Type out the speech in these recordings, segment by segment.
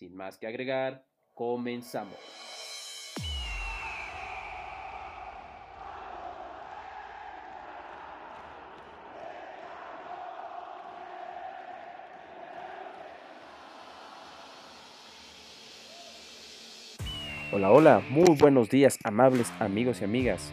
Sin más que agregar, comenzamos. Hola, hola, muy buenos días, amables amigos y amigas.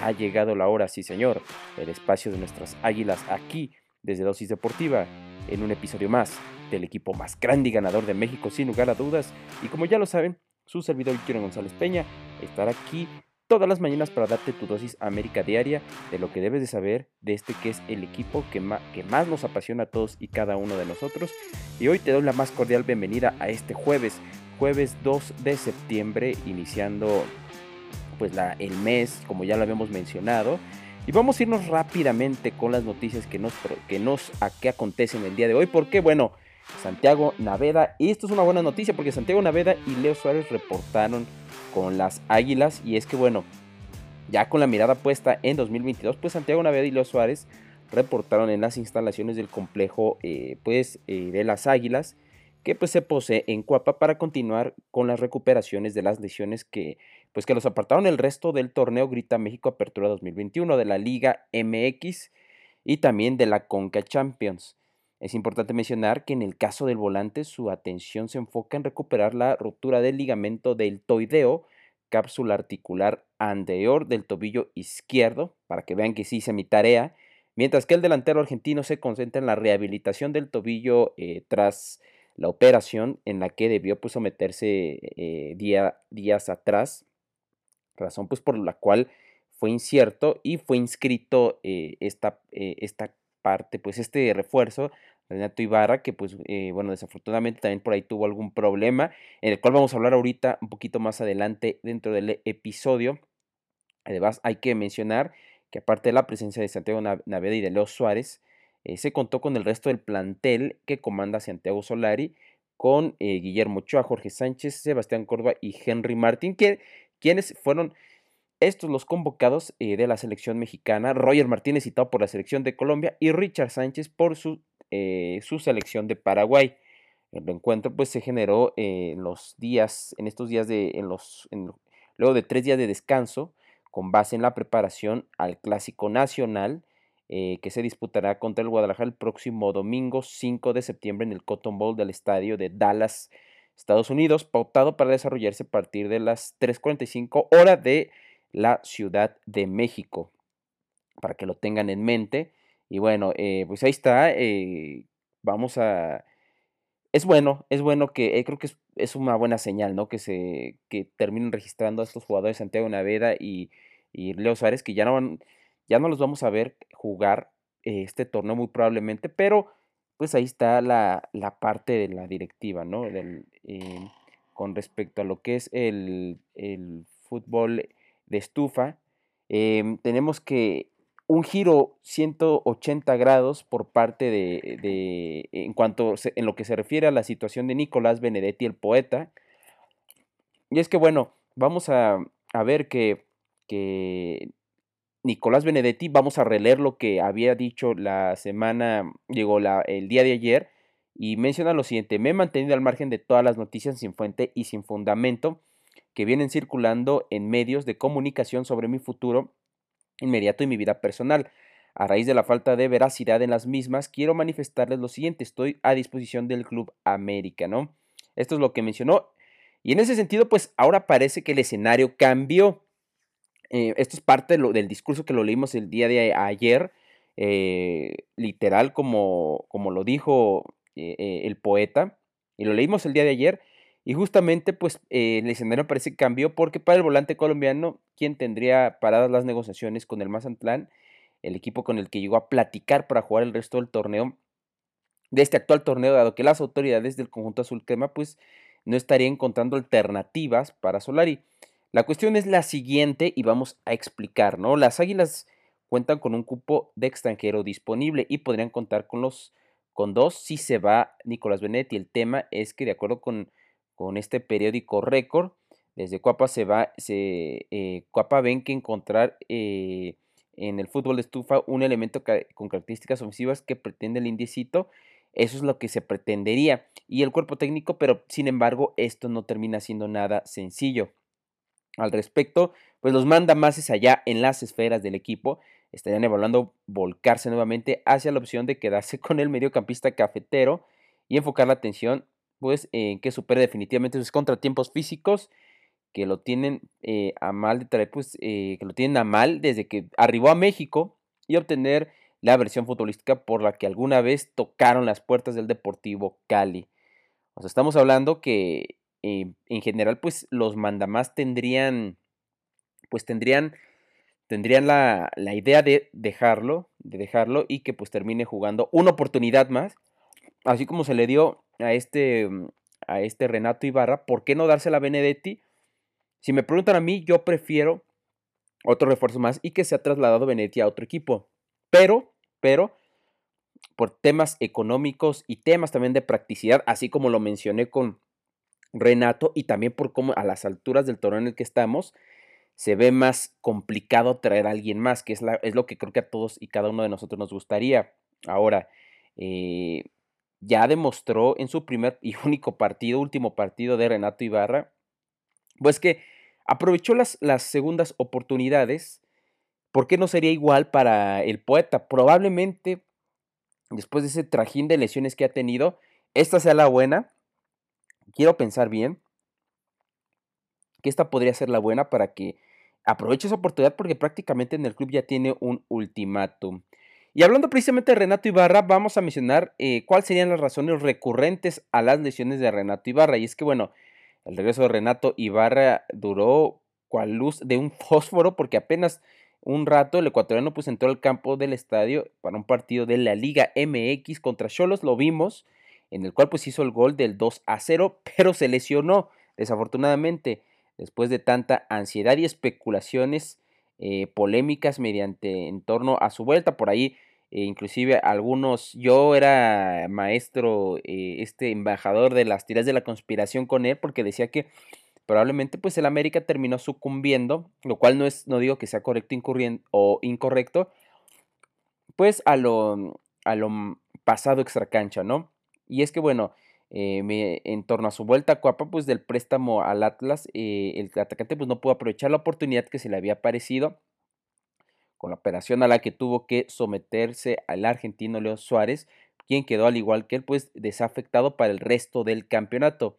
Ha llegado la hora, sí señor, el espacio de nuestras águilas aquí desde Dosis Deportiva, en un episodio más del equipo más grande y ganador de México sin lugar a dudas. Y como ya lo saben, su servidor Kieran González Peña estará aquí todas las mañanas para darte tu dosis América diaria de lo que debes de saber de este que es el equipo que, que más nos apasiona a todos y cada uno de nosotros. Y hoy te doy la más cordial bienvenida a este jueves jueves 2 de septiembre, iniciando pues la, el mes, como ya lo habíamos mencionado. Y vamos a irnos rápidamente con las noticias que nos, que nos a qué acontecen el día de hoy, porque bueno, Santiago Naveda, y esto es una buena noticia porque Santiago Naveda y Leo Suárez reportaron con las Águilas, y es que bueno, ya con la mirada puesta en 2022, pues Santiago Naveda y Leo Suárez reportaron en las instalaciones del complejo eh, pues eh, de las Águilas que pues se posee en Cuapa para continuar con las recuperaciones de las lesiones que pues que los apartaron. El resto del torneo Grita México Apertura 2021 de la Liga MX y también de la Conca Champions. Es importante mencionar que en el caso del volante su atención se enfoca en recuperar la ruptura del ligamento del toideo, cápsula articular anterior del tobillo izquierdo, para que vean que sí hice mi tarea, mientras que el delantero argentino se concentra en la rehabilitación del tobillo eh, tras la operación en la que debió pues, someterse eh, días atrás, razón pues por la cual fue incierto y fue inscrito eh, esta, esta parte, pues este refuerzo, Renato Ibarra, que pues bueno, desafortunadamente también por ahí tuvo algún problema, en el cual vamos a hablar ahorita un poquito más adelante dentro del episodio. Además hay que mencionar que aparte de la presencia de Santiago Naveda y de Leo Suárez, eh, se contó con el resto del plantel que comanda Santiago Solari, con eh, Guillermo Ochoa, Jorge Sánchez, Sebastián Córdoba y Henry Martín, que, quienes fueron estos los convocados eh, de la selección mexicana, Roger Martínez citado por la selección de Colombia y Richard Sánchez por su, su selección de Paraguay. El encuentro pues se generó en los días, en estos días de, en los, luego de tres días de descanso, con base en la preparación al Clásico Nacional, eh, que se disputará contra el Guadalajara el próximo domingo 5 de septiembre en el Cotton Bowl del estadio de Dallas, Estados Unidos, pautado para desarrollarse a partir de las 3.45 hora de la Ciudad de México, para que lo tengan en mente. Y bueno, eh, pues ahí está, eh, vamos a... Es bueno, es bueno que creo que es, una buena señal, ¿no? Que se que terminen registrando a estos jugadores Santiago Naveda y, y Leo Suárez, que ya no van ya no los vamos a ver jugar este torneo muy probablemente, pero pues ahí está la, parte de la directiva, ¿no? Del, eh, con respecto a lo que es el, fútbol de estufa, em, tenemos que un giro 180 grados por parte de, en cuanto en lo que se refiere a la situación de Nicolás Benedetti, el poeta. Y es que bueno, vamos a, a ver que, que Nicolás Benedetti, vamos a releer lo que había dicho la semana, llegó la, el día de ayer, y menciona lo siguiente, me he mantenido al margen de todas las noticias sin fuente y sin fundamento que vienen circulando en medios de comunicación sobre mi futuro inmediato y mi vida personal. A raíz de la falta de veracidad en las mismas, quiero manifestarles lo siguiente, estoy a disposición del Club América, ¿no? Esto es lo que mencionó. Y en ese sentido, pues ahora parece que el escenario cambió. Eh, esto es parte del discurso que lo leímos el día de ayer, eh, literal como, como lo dijo eh, el poeta, y lo leímos el día de ayer, y justamente pues el escenario parece que cambió porque para el volante colombiano, quien tendría paradas las negociaciones con el Mazatlán, el equipo con el que llegó a platicar para jugar el resto del torneo, de este actual torneo, dado que las autoridades del conjunto azul crema pues no estaría encontrando alternativas para Solari. La cuestión es la siguiente y vamos a explicar, ¿no? Las Águilas cuentan con un cupo de extranjero disponible y podrían contar con los con dos si se va Nicolás Benetti. El tema es que de acuerdo con, con este periódico récord, desde Cuapa se va, se, eh, Cuapa ven que encontrar eh, en el fútbol de estufa un elemento con características ofensivas que pretende el indiecito. Eso es lo que se pretendería. Y el cuerpo técnico, pero sin embargo, esto no termina siendo nada sencillo. Al respecto, pues los manda más allá en las esferas del equipo estarían evaluando volcarse nuevamente hacia la opción de quedarse con el mediocampista cafetero y enfocar la atención pues en que supere definitivamente sus contratiempos físicos que lo tienen eh, a mal de traer, pues eh, que lo tienen a mal desde que arribó a México y obtener la versión futbolística por la que alguna vez tocaron las puertas del Deportivo Cali. O sea, estamos hablando que eh, en general, pues los mandamás tendrían, pues tendrían, tendrían la, la, idea de dejarlo, de dejarlo y que pues termine jugando una oportunidad más, así como se le dio a este, mm, a este Renato Ibarra, ¿por qué no dársela a Benedetti? Si me preguntan a mí, yo prefiero otro refuerzo más y que se ha trasladado Benedetti a otro equipo. Pero, pero, por temas económicos y temas también de practicidad, así como lo mencioné con Renato y también por cómo a las alturas del torneo en el que estamos se ve más complicado traer a alguien más, que es, la, es lo que creo que a todos y cada uno de nosotros nos gustaría. Ahora, eh, ya demostró en su primer y único partido, último partido de Renato Ibarra, pues que aprovechó las, las segundas oportunidades. ¿Por qué no sería igual para el poeta? Probablemente, después de ese trajín de lesiones que ha tenido, esta sea la buena quiero pensar bien que esta podría ser la buena para que aproveche esa oportunidad porque prácticamente en el club ya tiene un ultimátum. Y hablando precisamente de Renato Ibarra, vamos a mencionar eh, cuáles serían las razones recurrentes a las lesiones de Renato Ibarra. Y es que, bueno, el regreso de Renato Ibarra duró cual luz de un fósforo porque apenas un rato el ecuatoriano pues entró al campo del estadio para un partido de la Liga MX contra Cholos, lo vimos, en el cual pues hizo el gol del 2 a 0, pero se lesionó desafortunadamente después de tanta ansiedad y especulaciones eh, polémicas mediante en torno a su vuelta por ahí inclusive algunos yo era maestro eh, este embajador de las tiras de la conspiración con él porque decía que probablemente pues el América terminó sucumbiendo lo cual no es no digo que sea correcto o incorrecto pues a lo a lo pasado extracancha no y es que, bueno, eh, en torno a su vuelta a Cuapa, pues del préstamo al Atlas, eh, el atacante pues no pudo aprovechar la oportunidad que se le había parecido con la operación a la que tuvo que someterse al argentino Leo Suárez, quien quedó al igual que él, pues desafectado para el resto del campeonato.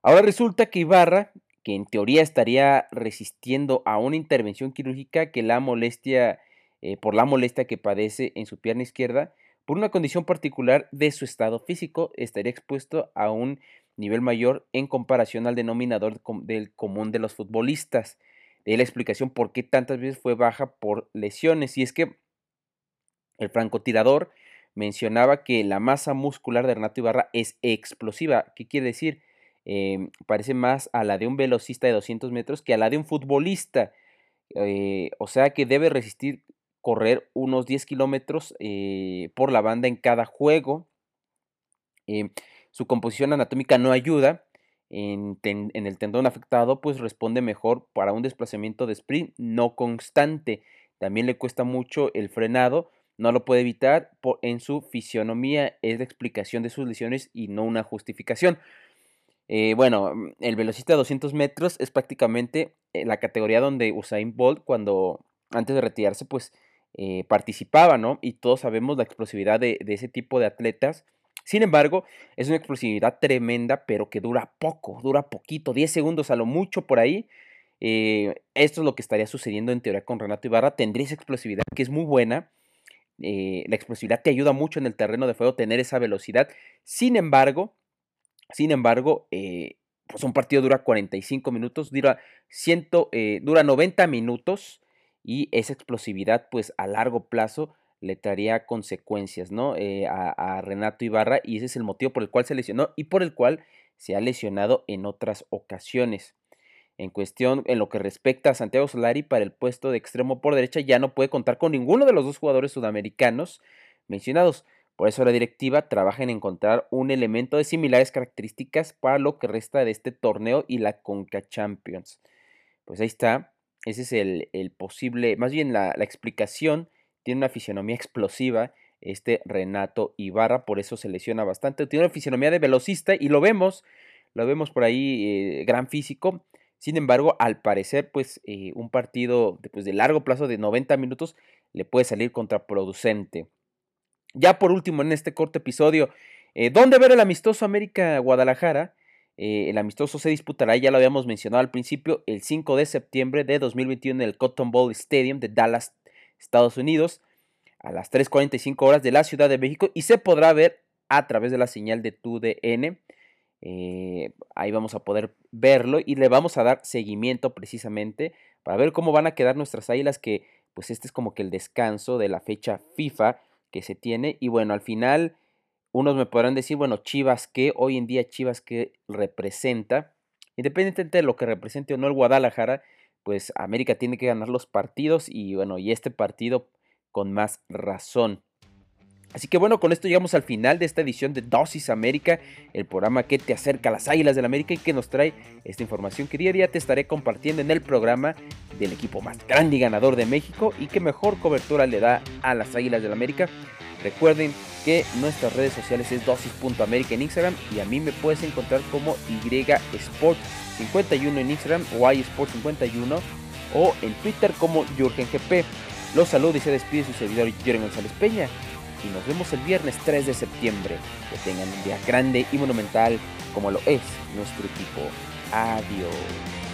Ahora resulta que Ibarra, que en teoría estaría resistiendo a una intervención quirúrgica que la molestia, eh, por la molestia que padece en su pierna izquierda, por una condición particular de su estado físico, estaría expuesto a un nivel mayor en comparación al denominador del común de los futbolistas. De la explicación por qué tantas veces fue baja por lesiones. Y es que el francotirador mencionaba que la masa muscular de Renato Ibarra es explosiva. ¿Qué quiere decir? Em, parece más a la de un velocista de 200 metros que a la de un futbolista. Eh, o sea que debe resistir correr unos 10 kilómetros eh, por la banda en cada juego. Eh, su composición anatómica no ayuda. En, el tendón afectado, pues responde mejor para un desplazamiento de sprint no constante. También le cuesta mucho el frenado, no lo puede evitar en su fisionomía. Es la explicación de sus lesiones y no una justificación. Eh, bueno, el velocista de 200 metros es prácticamente la categoría donde Usain Bolt, cuando antes de retirarse, pues eh, participaba, ¿no? Y todos sabemos la explosividad de, ese tipo de atletas. Sin embargo, es una explosividad tremenda, pero que dura poco, dura poquito, 10 segundos a lo mucho por ahí. Eh, esto es lo que estaría sucediendo en teoría con Renato Ibarra. Tendría esa explosividad que es muy buena. Eh, la explosividad te ayuda mucho en el terreno de fuego, tener esa velocidad. Sin embargo, sin embargo, pues un partido dura 45 minutos, dura, 100, dura 90 minutos y esa explosividad pues a largo plazo le traería consecuencias ¿no? Eh, a, Renato Ibarra y ese es el motivo por el cual se lesionó y por el cual se ha lesionado en otras ocasiones. En cuestión, en lo que respecta a Santiago Solari, para el puesto de extremo por derecha ya no puede contar con ninguno de los dos jugadores sudamericanos mencionados. Por eso la directiva trabaja en encontrar un elemento de similares características para lo que resta de este torneo y la Conca Champions. Pues ahí está. Ese es el, posible, más bien la, la explicación. Tiene una fisionomía explosiva este Renato Ibarra, por eso se lesiona bastante. Tiene una fisionomía de velocista y lo vemos, lo vemos por ahí, eh, gran físico. Sin embargo, al parecer, pues eh, un partido pues, de largo plazo de 90 minutos le puede salir contraproducente. Ya por último, en este corto episodio, eh, ¿dónde ver el amistoso América Guadalajara? el amistoso se disputará, ya lo habíamos mencionado al principio, el 5 de septiembre de 2021 en el Cotton Bowl Stadium de Dallas, Estados Unidos a las 3.45 horas de la Ciudad de México y se podrá ver a través de la señal de TUDN. Eh, ahí vamos a poder verlo y le vamos a dar seguimiento precisamente para ver cómo van a quedar nuestras águilas que pues este es como que el descanso de la fecha FIFA que se tiene. Y bueno al final unos me podrán decir bueno Chivas que hoy en día Chivas que representa independientemente de lo que represente o no el Guadalajara pues América tiene que ganar los partidos y bueno y este partido con más razón. Así que bueno, con esto llegamos al final de esta edición de Dosis América, el programa que te acerca a las Águilas del América y que nos trae esta información que día a día te estaré compartiendo en el programa del equipo más grande y ganador de México y que mejor cobertura le da a las Águilas del América. Recuerden que nuestras redes sociales es dosis.américa en Instagram y a mí me puedes encontrar como YSport51 en Instagram, YSport51 o en Twitter como JurgenGP. Los saluda y se despide su servidor Jeremy González Peña. Y nos vemos el viernes 3 de septiembre. Que tengan un día grande y monumental como lo es nuestro equipo. Adiós.